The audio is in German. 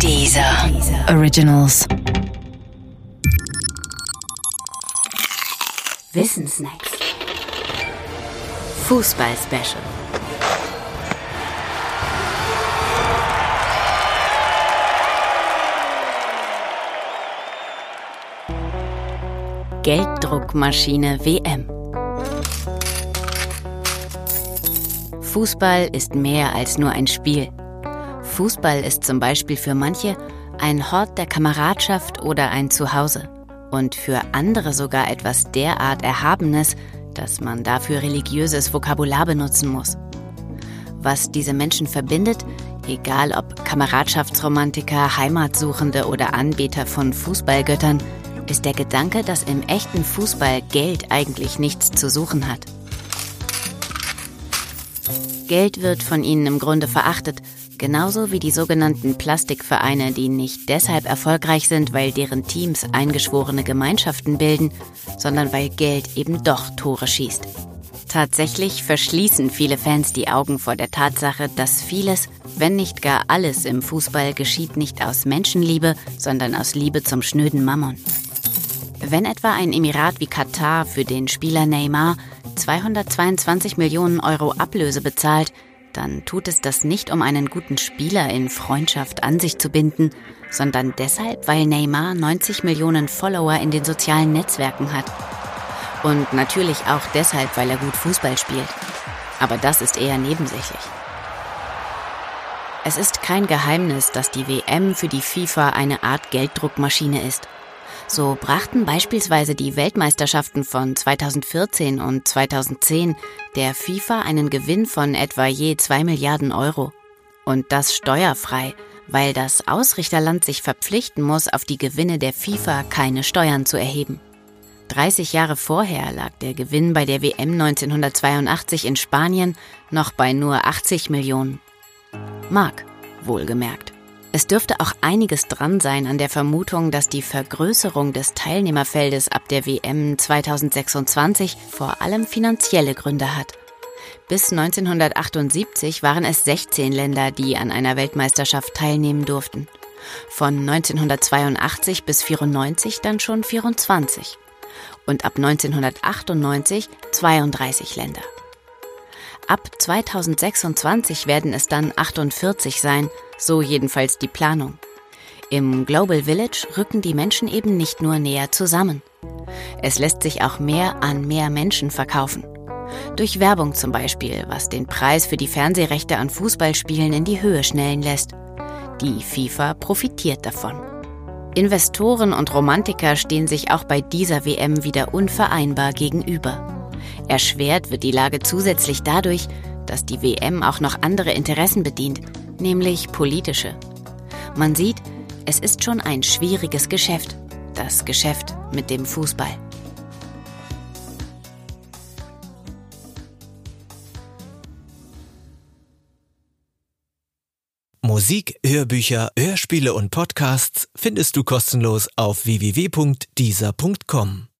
Dieser Originals. Wissensnacks. Fußball-Special. Gelddruckmaschine WM. Fußball ist mehr als nur ein Spiel. Fußball ist zum Beispiel für manche ein Hort der Kameradschaft oder ein Zuhause und für andere sogar etwas derart Erhabenes, dass man dafür religiöses Vokabular benutzen muss. Was diese Menschen verbindet, egal ob Kameradschaftsromantiker, Heimatsuchende oder Anbeter von Fußballgöttern, ist der Gedanke, dass im echten Fußball Geld eigentlich nichts zu suchen hat. Geld wird von ihnen im Grunde verachtet, genauso wie die sogenannten Plastikvereine, die nicht deshalb erfolgreich sind, weil deren Teams eingeschworene Gemeinschaften bilden, sondern weil Geld eben doch Tore schießt. Tatsächlich verschließen viele Fans die Augen vor der Tatsache, dass vieles, wenn nicht gar alles im Fußball geschieht nicht aus Menschenliebe, sondern aus Liebe zum schnöden Mammon. Wenn etwa ein Emirat wie Katar für den Spieler Neymar 222 Millionen Euro Ablöse bezahlt, dann tut es das nicht, um einen guten Spieler in Freundschaft an sich zu binden, sondern deshalb, weil Neymar 90 Millionen Follower in den sozialen Netzwerken hat. Und natürlich auch deshalb, weil er gut Fußball spielt. Aber das ist eher nebensächlich. Es ist kein Geheimnis, dass die WM für die FIFA eine Art Gelddruckmaschine ist. So brachten beispielsweise die Weltmeisterschaften von 2014 und 2010 der FIFA einen Gewinn von etwa je 2 Milliarden Euro. Und das steuerfrei, weil das Ausrichterland sich verpflichten muss, auf die Gewinne der FIFA keine Steuern zu erheben. 30 Jahre vorher lag der Gewinn bei der WM 1982 in Spanien noch bei nur 80 Millionen. Mark, wohlgemerkt. Es dürfte auch einiges dran sein an der Vermutung, dass die Vergrößerung des Teilnehmerfeldes ab der WM 2026 vor allem finanzielle Gründe hat. Bis 1978 waren es 16 Länder, die an einer Weltmeisterschaft teilnehmen durften. Von 1982 bis 94 dann schon 24. Und ab 1998 32 Länder. Ab 2026 werden es dann 48 sein, so jedenfalls die Planung. Im Global Village rücken die Menschen eben nicht nur näher zusammen. Es lässt sich auch mehr an mehr Menschen verkaufen. Durch Werbung zum Beispiel, was den Preis für die Fernsehrechte an Fußballspielen in die Höhe schnellen lässt. Die FIFA profitiert davon. Investoren und Romantiker stehen sich auch bei dieser WM wieder unvereinbar gegenüber. Erschwert wird die Lage zusätzlich dadurch, dass die WM auch noch andere Interessen bedient, nämlich politische. Man sieht, es ist schon ein schwieriges Geschäft, das Geschäft mit dem Fußball. Musik, Hörbücher, Hörspiele und Podcasts findest du kostenlos auf www.dieser.com.